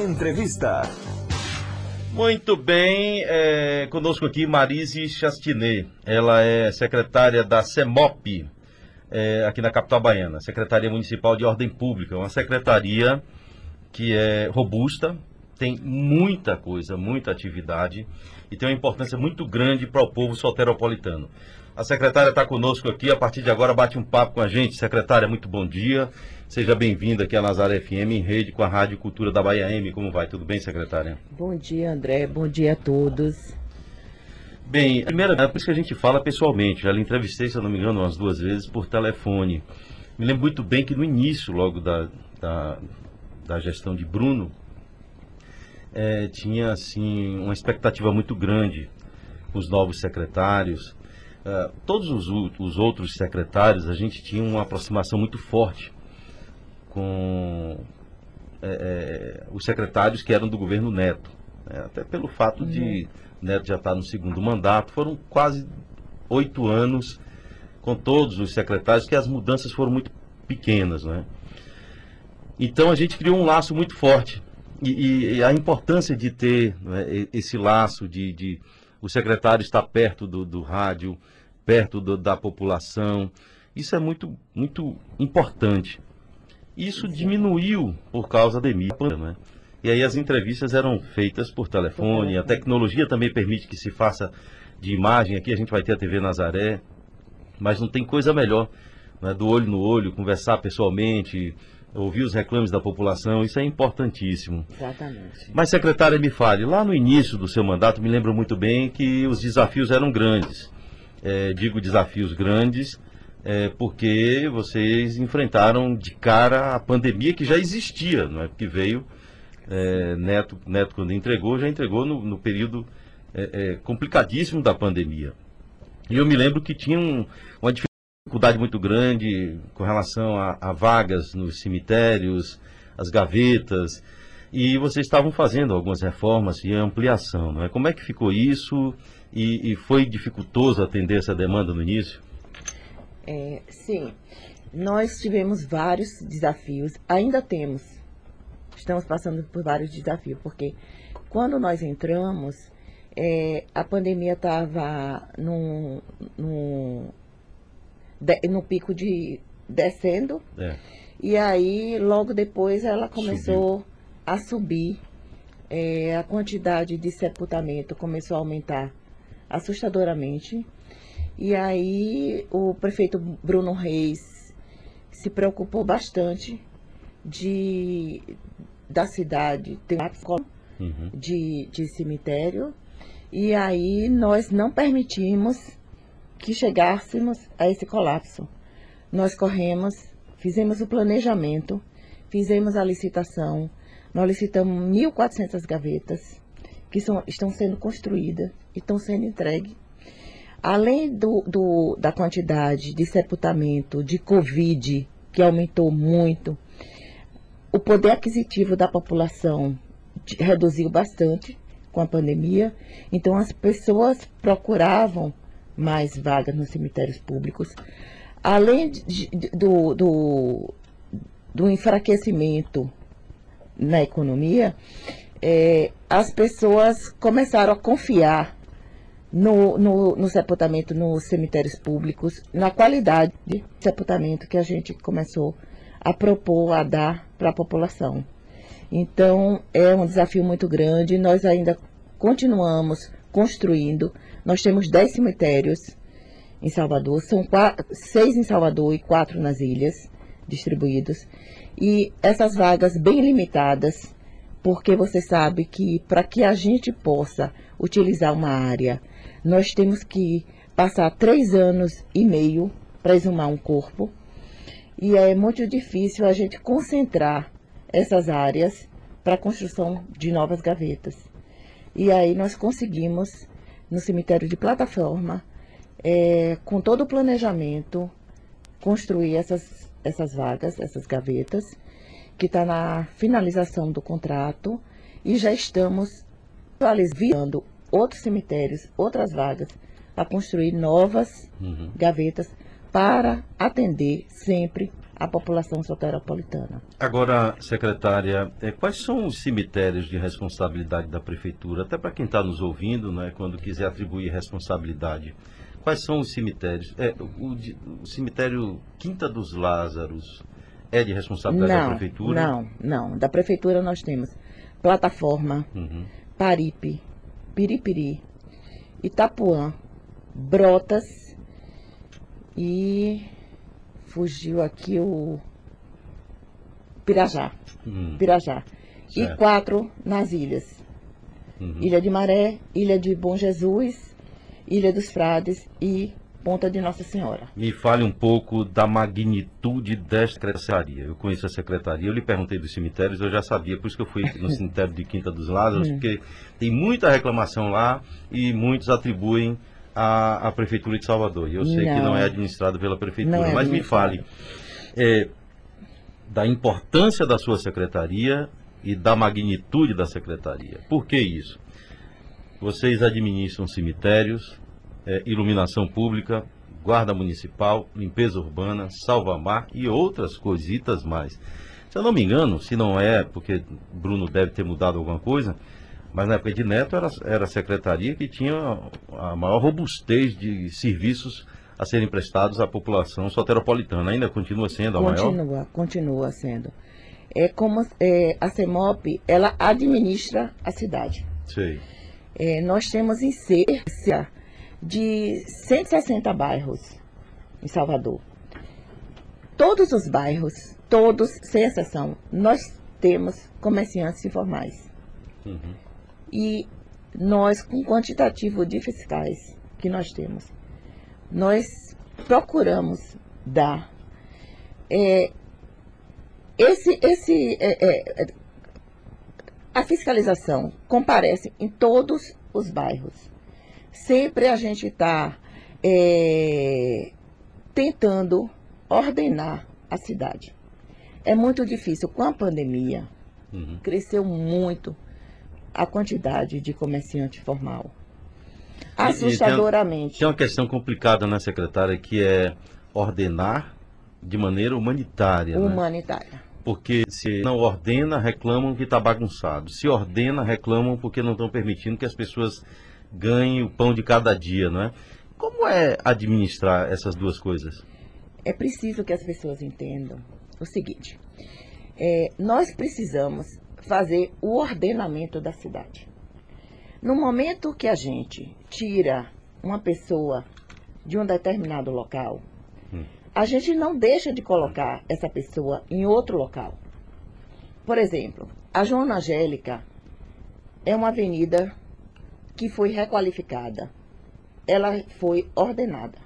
Entrevista. Muito bem, é, conosco aqui Marise Chastinet. Ela é secretária da CEMOP, é, aqui na capital baiana, Secretaria Municipal de Ordem Pública. Uma secretaria que é robusta, tem muita coisa, muita atividade e tem uma importância muito grande para o povo soteropolitano. A secretária está conosco aqui, a partir de agora bate um papo com a gente. Secretária, muito bom dia. Seja bem-vinda aqui à Nazaré FM, em rede com a Rádio Cultura da Bahia M. Como vai? Tudo bem, secretária? Bom dia, André. Bom dia a todos. Bem, primeira, é por isso que a gente fala pessoalmente. Já lhe entrevistei, se eu não me engano, umas duas vezes por telefone. Me lembro muito bem que no início, logo da, da, da gestão de Bruno, é, tinha assim uma expectativa muito grande com os novos secretários. Uh, todos os, os, outros secretários, a gente tinha uma aproximação muito forte com é, os secretários que eram do governo Neto. Né? Até pelo fato uhum. de Neto já estar no segundo mandato, foram quase oito anos com todos os secretários, que as mudanças foram muito pequenas. Né? Então a gente criou um laço muito forte. E, e a importância de ter né, esse laço de, de, o secretário estar perto do, do rádio, perto do, da população, isso é muito, muito importante. Isso diminuiu por causa da pandemia, né? E aí as entrevistas eram feitas por telefone, a tecnologia também permite que se faça de imagem. Aqui a gente vai ter a TV Nazaré, mas não tem coisa melhor né? do olho no olho, conversar pessoalmente, ouvir os reclames da população, isso é importantíssimo. Exatamente. Mas, secretária, me fale, lá no início do seu mandato, me lembro muito bem que os desafios eram grandes. É, digo desafios grandes, é, porque vocês enfrentaram de cara a pandemia que já existia, não é? Porque veio é, Neto, Neto quando entregou, já entregou no, no período é, é, complicadíssimo da pandemia. E eu me lembro que tinha um, uma dificuldade muito grande com relação a, a, vagas nos cemitérios, as gavetas, e vocês estavam fazendo algumas reformas e ampliação, não é? Como é que ficou isso? E, e foi dificultoso atender essa demanda no início? É, sim, nós tivemos vários desafios, ainda temos. Estamos passando por vários desafios, porque quando nós entramos, é, a pandemia estava no no pico de descendo. É. E aí, logo depois, ela começou Subiu. a subir. É, a quantidade de sepultamento começou a aumentar assustadoramente. E aí o prefeito Bruno Reis se preocupou bastante de da cidade ter um uhum. de, de cemitério. E aí nós não permitimos que chegássemos a esse colapso. Nós corremos, fizemos o planejamento, fizemos a licitação, nós licitamos 1.400 gavetas que são, estão sendo construídas e estão sendo entregues Além do, do, da quantidade de sepultamento de Covid, que aumentou muito, o poder aquisitivo da população reduziu bastante com a pandemia. Então, as pessoas procuravam mais vagas nos cemitérios públicos. Além de, do, do, do enfraquecimento na economia, é, as pessoas começaram a confiar no, no, no sepultamento nos cemitérios públicos, na qualidade de sepultamento que a gente começou a propor, a dar para a população. Então, é um desafio muito grande. Nós ainda continuamos construindo. Nós temos 10 cemitérios em Salvador, são seis em Salvador e quatro nas ilhas distribuídos. E essas vagas bem limitadas, porque você sabe que para que a gente possa utilizar uma área nós temos que passar três anos e meio para exumar um corpo. E é muito difícil a gente concentrar essas áreas para a construção de novas gavetas. E aí nós conseguimos, no cemitério de plataforma, é, com todo o planejamento, construir essas, essas vagas, essas gavetas, que está na finalização do contrato, e já estamos atualizando outros cemitérios, outras vagas, para construir novas uhum. gavetas para atender sempre a população soteropolitana. Agora, secretária, é, quais são os cemitérios de responsabilidade da prefeitura? Até para quem está nos ouvindo, né, quando quiser atribuir responsabilidade. Quais são os cemitérios? É, o, o, cemitério Quinta dos Lázaros é de responsabilidade não, da prefeitura? Não, não. Da prefeitura nós temos Plataforma, uhum. Paripe, Piripiri, Itapuã, Brotas e fugiu aqui o Pirajá. Uhum. Pirajá. Certo. E quatro nas ilhas. Uhum. Ilha de Maré, Ilha de Bom Jesus, Ilha dos Frades e Ponta de Nossa Senhora. Me fale um pouco da magnitude desta secretaria. Eu conheço a secretaria, eu lhe perguntei dos cemitérios, eu já sabia, por isso que eu fui no cemitério de Quinta dos Lázaros, hum. porque tem muita reclamação lá e muitos atribuem à, à Prefeitura de Salvador. E eu sei não. que não é administrado pela Prefeitura, é mas me fale é, da importância da sua secretaria e da magnitude da secretaria. Por que isso? Vocês administram cemitérios, é, iluminação pública, guarda municipal, limpeza urbana, salva-mar e outras coisitas mais. Se eu não me engano, se não é, porque Bruno deve ter mudado alguma coisa, mas na época de Neto era, era a secretaria que tinha a maior robustez de serviços a serem prestados à população soteropolitana. Ainda continua sendo a continua, maior? Continua, continua sendo. É como é, a CEMOP, ela administra a cidade. Sei. É, nós temos em Cércia de 160 bairros em Salvador. Todos os bairros, todos, sem exceção, nós temos comerciantes informais. Uhum. E nós, com o quantitativo de fiscais que nós temos, nós procuramos dar é, esse, esse, é, é, a fiscalização comparece em todos os bairros sempre a gente está é, tentando ordenar a cidade. É muito difícil. Com a pandemia, uhum. cresceu muito a quantidade de comerciante formal. Assustadoramente. Tem, tem uma questão complicada, né, secretária, que é ordenar de maneira humanitária. Né? Humanitária. Né? Porque se não ordena, reclamam que está bagunçado. Se ordena, reclamam porque não estão permitindo que as pessoas ganhe o pão de cada dia, não é? Como é administrar essas duas coisas? É preciso que as pessoas entendam o seguinte: é, nós precisamos fazer o ordenamento da cidade. No momento que a gente tira uma pessoa de um determinado local, hum. a gente não deixa de colocar essa pessoa em outro local. Por exemplo, a Joana Angélica é uma avenida que foi requalificada. Ela foi ordenada.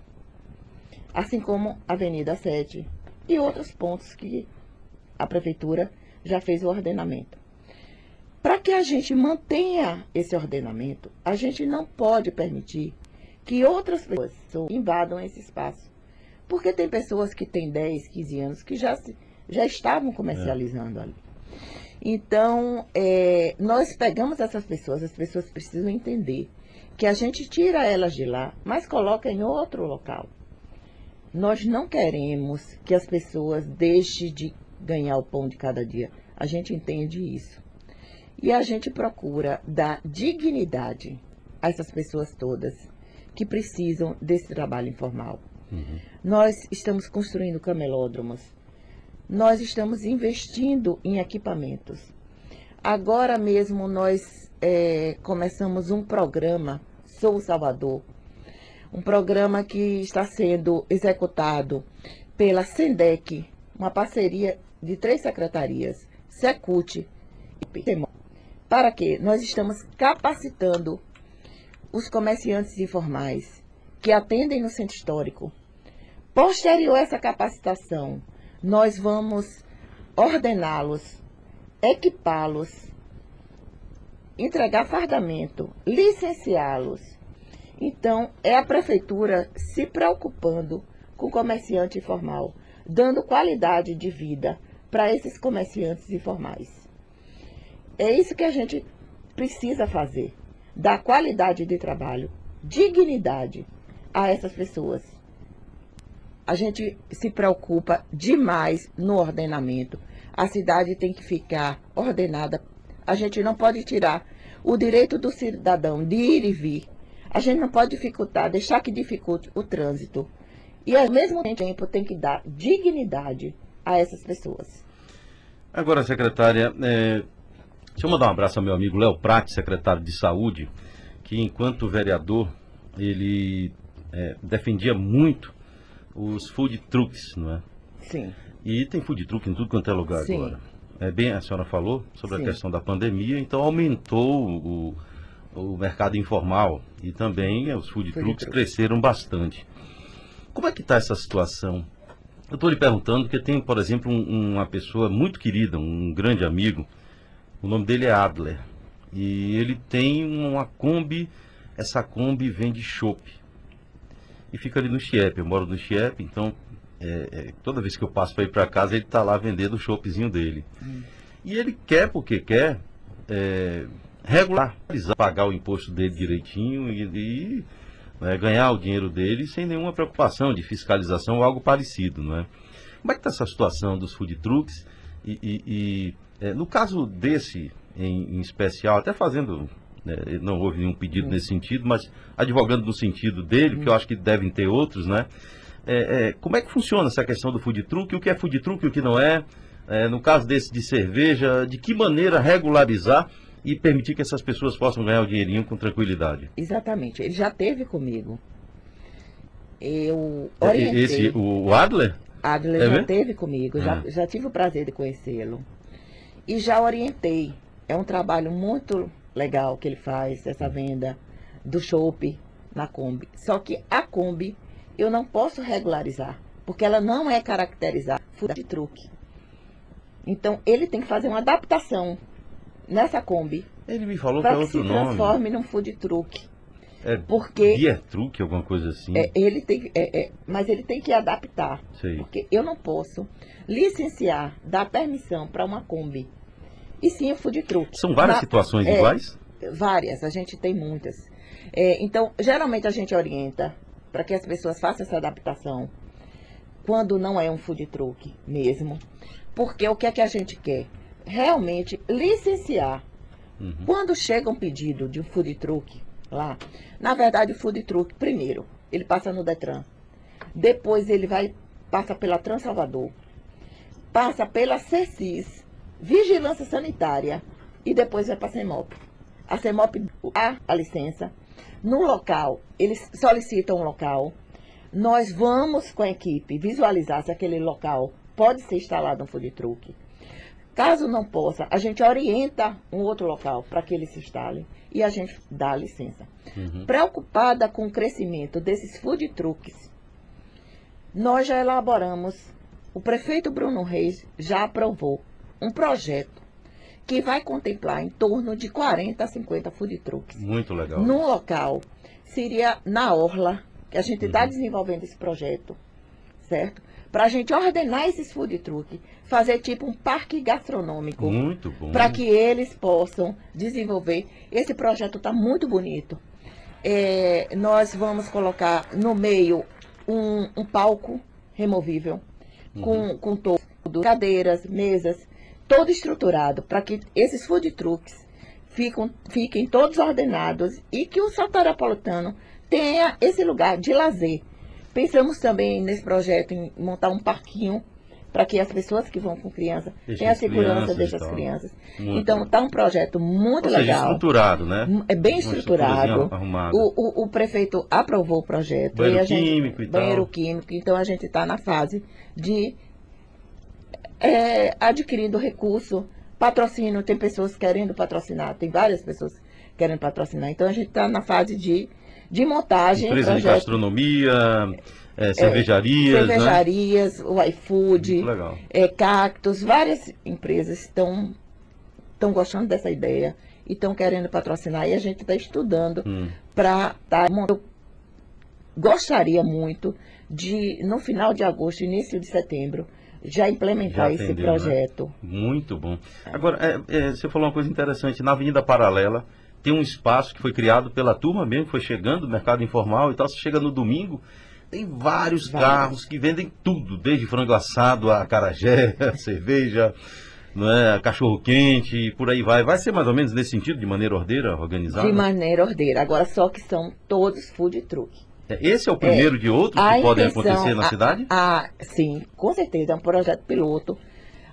Assim como a Avenida 7 e outros pontos que a prefeitura já fez o ordenamento. Para que a gente mantenha esse ordenamento, a gente não pode permitir que outras pessoas invadam esse espaço. Porque tem pessoas que têm 10, 15 anos que já, já estavam comercializando é. ali. Então, é, nós pegamos essas pessoas, as pessoas precisam entender que a gente tira elas de lá, mas coloca em outro local. Nós não queremos que as pessoas deixem de ganhar o pão de cada dia. A gente entende isso. E a gente procura dar dignidade a essas pessoas todas que precisam desse trabalho informal. Uhum. Nós estamos construindo camelódromos, nós estamos investindo em equipamentos. Agora mesmo nós é, começamos um programa, Sou Salvador, um programa que está sendo executado pela SENDEC, uma parceria de três secretarias, Secult e PTMO. Para quê? Nós estamos capacitando os comerciantes informais que atendem no centro histórico. Posterior a essa capacitação, nós vamos ordená-los, equipá-los, entregar fardamento, licenciá-los. Então, é a prefeitura se preocupando com o comerciante informal, dando qualidade de vida para esses comerciantes informais. É isso que a gente precisa fazer: dar qualidade de trabalho, dignidade a essas pessoas. A gente se preocupa demais no ordenamento. A cidade tem que ficar ordenada. A gente não pode tirar o direito do cidadão de ir e vir. A gente não pode dificultar, deixar que dificulte o trânsito. E ao mesmo tempo tem que dar dignidade a essas pessoas. Agora, secretária, é, deixa eu mandar um abraço ao meu amigo Léo Prati, secretário de Saúde, que enquanto vereador, ele é, defendia muito os food trucks, não é? Sim. E tem food truck em tudo quanto é lugar Sim. agora. É bem, a senhora falou sobre Sim. a questão da pandemia, então aumentou o, o mercado informal e também os food, food trucks truck. cresceram bastante. Como é que está essa situação? Eu estou lhe perguntando porque tem, por exemplo, um, uma pessoa muito querida, um grande amigo, o nome dele é Adler, e ele tem uma Kombi, essa Kombi vende chopp e fica ali no Chiep. Eu moro no Chiep, então é, é, toda vez que eu passo para ir para casa, ele está lá vendendo o choppzinho dele. Hum. E ele quer, porque quer, é, regularizar, pagar o imposto dele direitinho e, e né, ganhar o dinheiro dele sem nenhuma preocupação de fiscalização ou algo parecido. Não é? Como é que está essa situação dos food trucks? E, e, e é, no caso desse em, em especial, até fazendo né, não houve nenhum pedido nesse sentido, mas advogando no sentido dele, que eu acho que devem ter outros, né? É, é, como é que funciona essa questão do food truck? O que é food truck e o que não é? é? No caso desse de cerveja, de que maneira regularizar e permitir que essas pessoas possam ganhar o dinheirinho com tranquilidade? Exatamente. Ele já teve comigo. Eu é, orientei. Esse, o Adler? Adler é já mesmo? teve comigo. Já, ah. já tive o prazer de conhecê-lo. E já orientei. É um trabalho muito legal que ele faz, essa venda do chopp na Kombi. Só que a Kombi eu não posso regularizar, porque ela não é caracterizada de truque. Então ele tem que fazer uma adaptação nessa Kombi. Ele me falou que é outro nome. Para que se transforme num food truck. É porque beer truck, alguma coisa assim. É, ele tem, é, é, mas ele tem que adaptar. Sei. Porque eu não posso licenciar, dar permissão para uma Kombi e sim o food truck. São várias Na, situações é, iguais? Várias, a gente tem muitas. É, então, geralmente a gente orienta para que as pessoas façam essa adaptação quando não é um food truck mesmo. Porque o que é que a gente quer? Realmente licenciar. Uhum. Quando chega um pedido de um food truck lá, na verdade o food truck, primeiro, ele passa no Detran. Depois ele vai, passa pela Transalvador. Passa pela CECIS vigilância sanitária e depois vai para a CEMOP. A CEMOP dá a licença. No local, eles solicitam um local. Nós vamos com a equipe visualizar se aquele local pode ser instalado um food truck. Caso não possa, a gente orienta um outro local para que ele se instale e a gente dá a licença. Uhum. Preocupada com o crescimento desses food trucks, nós já elaboramos, o prefeito Bruno Reis já aprovou um projeto que vai contemplar em torno de 40 a 50 food trucks. Muito legal. Num local, seria na Orla, que a gente está uhum. desenvolvendo esse projeto, certo? Para a gente ordenar esses food trucks, fazer tipo um parque gastronômico. Muito bom. Para que eles possam desenvolver. Esse projeto está muito bonito. É, nós vamos colocar no meio um, um palco removível, uhum. com, com todo, cadeiras, mesas, todo estruturado para que esses food trucks fiquem, fiquem todos ordenados e que o Santarapolitano tenha esse lugar de lazer. Pensamos também nesse projeto em montar um parquinho para que as pessoas que vão com criança tenham a segurança dessas crianças. Muito então, está um projeto muito Ou legal. Seja, estruturado, né? É bem estruturado. O, o, o, prefeito aprovou o projeto. Banheiro e gente, químico e Banheiro tal. químico. Então, a gente está na fase de é, adquirindo recurso, patrocínio, tem pessoas querendo patrocinar, tem várias pessoas querendo patrocinar. Então a gente está na fase de, de montagem. Empresa projeto, de gastronomia, é, cervejarias. É, cervejarias, né? o iFood, é, Cactus, várias empresas estão, estão gostando dessa ideia e estão querendo patrocinar. E a gente está estudando hum. para. Tá, eu gostaria muito de, no final de agosto, início de setembro, já implementar já esse né? projeto. Né? Muito bom. Agora, é, é, você falou uma coisa interessante. Na Avenida Paralela tem um espaço que foi criado pela turma mesmo, que foi chegando, mercado informal e tal. Você chega no domingo, tem vários, vários. carros que vendem tudo, desde frango assado a carajé, a cerveja, não é, cachorro quente e por aí vai. Vai ser mais ou menos nesse sentido, de maneira ordeira, organizada? De maneira ordeira. Agora só que são todos food truck. É, esse é o primeiro é, de outros que podem acontecer na a, cidade? A, sim, com certeza. É um projeto piloto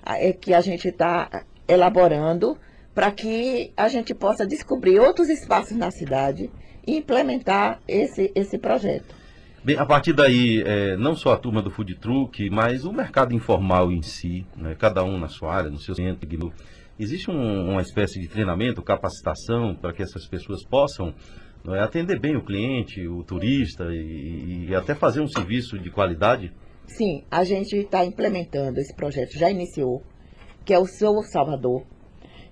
é, que a gente está elaborando para que a gente possa descobrir outros espaços na cidade e implementar esse, esse projeto. Bem, a partir daí, é, não só a turma do food truck, mas o mercado informal em si, né, cada um na sua área, no seu centro, existe um, uma espécie de treinamento, capacitação para que essas pessoas possam é, atender bem o cliente, o turista e, e até fazer um serviço de qualidade? Sim, a gente está implementando esse projeto, já iniciou, que é o Sou Salvador,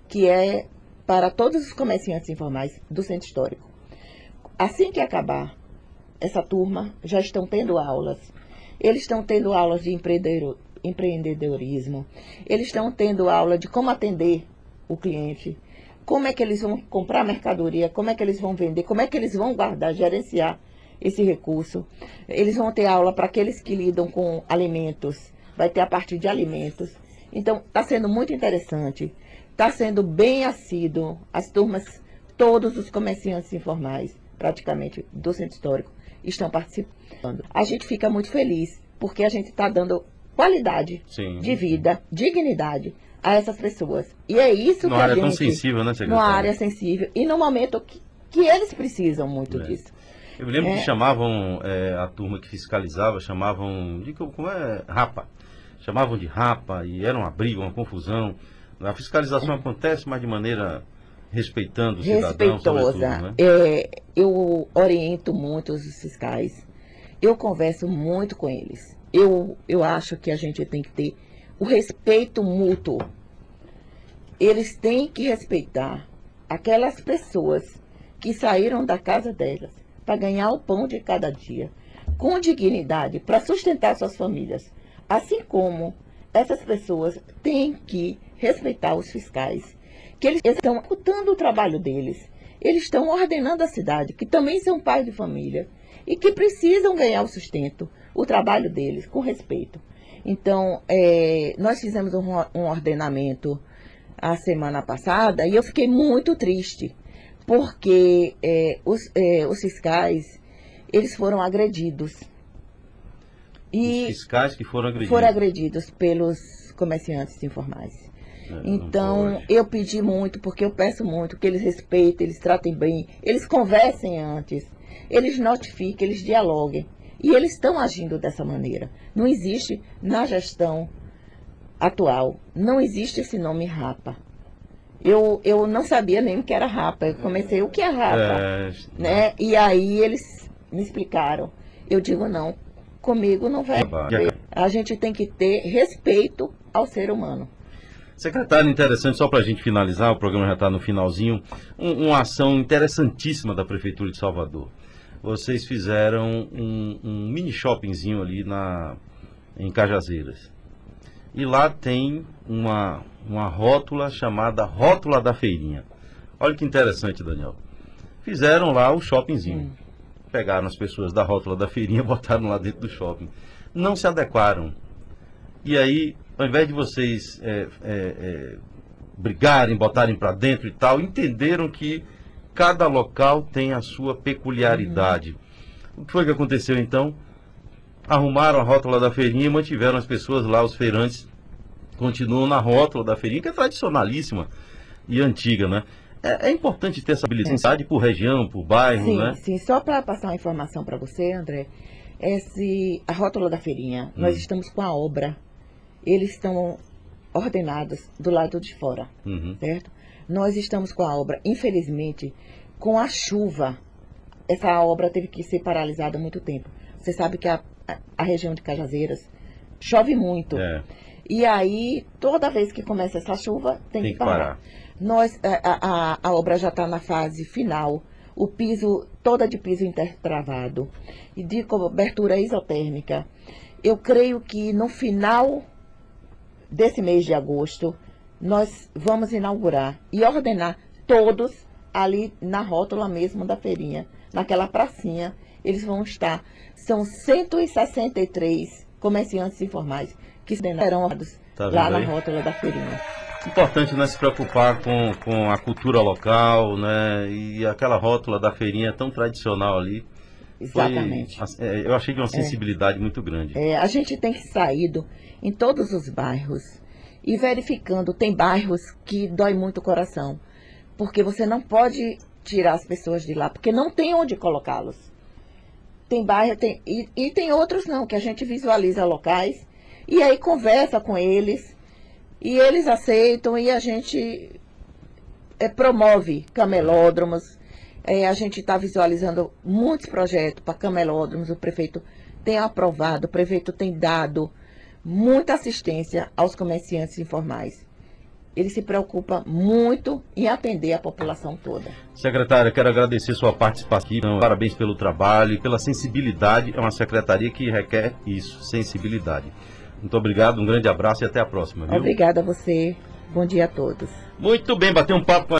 que é para todos os comerciantes informais do centro histórico. Assim que acabar essa turma já estão tendo aulas. Eles estão tendo aulas de empreendedorismo. Eles estão tendo aula de como atender o cliente. Como é que eles vão comprar mercadoria, como é que eles vão vender, como é que eles vão guardar, gerenciar esse recurso. Eles vão ter aula para aqueles que lidam com alimentos, vai ter a partir de alimentos. Então, está sendo muito interessante, está sendo bem assíduo, as turmas, todos os comerciantes informais, praticamente, do Centro Histórico, estão participando. A gente fica muito feliz, porque a gente está dando qualidade Sim. de vida, dignidade a essas pessoas. E é isso numa que a área gente... tão sensível, né, secretária? Numa área sensível. E no momento que, que eles precisam muito é. disso. Eu me lembro é. que chamavam é, a turma que fiscalizava, chamavam de como é rapa. Chamavam de rapa e era uma briga, uma confusão. A fiscalização acontece, mas de maneira respeitando o cidadão, Respeitosa. Né? É, eu oriento muito os fiscais. Eu converso muito com eles. Eu, eu acho que a gente tem que ter o respeito mútuo. Eles têm que respeitar aquelas pessoas que saíram da casa delas para ganhar o pão de cada dia, com dignidade, para sustentar suas famílias. Assim como essas pessoas têm que respeitar os fiscais que eles estão executando o trabalho deles. Eles estão ordenando a cidade, que também são pais de família e que precisam ganhar o sustento, o trabalho deles, com respeito. Então, é, nós fizemos um, um ordenamento a semana passada e eu fiquei muito triste, porque é, os, é, os fiscais, eles foram agredidos. E os fiscais que foram agredidos? Foram agredidos pelos comerciantes informais. É, então, eu pedi muito, porque eu peço muito que eles respeitem, eles tratem bem, eles conversem antes, eles notifiquem, eles dialoguem. E eles estão agindo dessa maneira. Não existe na gestão atual, não existe esse nome rapa. Eu, eu não sabia nem o que era rapa. Eu comecei, o que é rapa? É... Né? E aí eles me explicaram. Eu digo, não, comigo não vai. A gente tem que ter respeito ao ser humano. Secretário, interessante, só para a gente finalizar, o programa já está no finalzinho, um, uma ação interessantíssima da Prefeitura de Salvador. Vocês fizeram um, um mini shoppingzinho ali na, em Cajazeiras. E lá tem uma, uma rótula chamada Rótula da Feirinha. Olha que interessante, Daniel. Fizeram lá o shoppingzinho. Hum. Pegaram as pessoas da rótula da feirinha, botaram lá dentro do shopping. Não se adequaram. E aí ao invés de vocês é, é, é, brigarem, botarem para dentro e tal, entenderam que cada local tem a sua peculiaridade. Uhum. O que foi que aconteceu então? Arrumaram a rótula da feirinha e mantiveram as pessoas lá, os feirantes, continuam na rótula da feirinha, que é tradicionalíssima e antiga, né? É, é importante ter essa habilidade por região, por bairro, sim, né? Sim, só para passar uma informação para você, André, esse, a rótula da feirinha, hum. nós estamos com a obra eles estão ordenados do lado de fora, uhum. certo? Nós estamos com a obra, infelizmente, com a chuva, essa obra teve que ser paralisada há muito tempo. Você sabe que a, a região de Cajazeiras chove muito. É. E aí, toda vez que começa essa chuva, tem, tem que parar. parar. Nós, a, a, a obra já está na fase final. O piso, toda de piso intertravado e de cobertura isotérmica. Eu creio que no final desse mês de agosto, nós vamos inaugurar e ordenar todos ali na rótula mesmo da feirinha, naquela pracinha eles vão estar. São 163 comerciantes informais que serão tá lá na rótula da feirinha. Importante né, se preocupar com, com a cultura local, né? E aquela rótula da feirinha tão tradicional ali. Exatamente. Foi, é, eu achei de uma é. sensibilidade é. muito grande. É, a gente tem que sair em todos os bairros e verificando. Tem bairros que dói muito o coração, porque você não pode tirar as pessoas de lá, porque não tem onde colocá-los. Tem bairro, tem, e, e tem outros não, que a gente visualiza locais e aí conversa com eles e eles aceitam e a gente é, promove camelódromos. É, a gente está visualizando muitos projetos para camelódromos. O prefeito tem aprovado, o prefeito tem dado muita assistência aos comerciantes informais. Ele se preocupa muito em atender a população toda. Secretária, quero agradecer sua participação aqui. Parabéns pelo trabalho e pela sensibilidade. É uma secretaria que requer isso, sensibilidade. Muito obrigado, um grande abraço e até a próxima. Viu? Obrigada a você. Bom dia a todos. Muito bem, bater um papo com